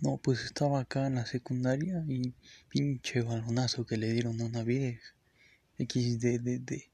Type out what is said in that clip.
No, pues estaba acá en la secundaria y pinche balonazo que le dieron a una vieja. XDDD.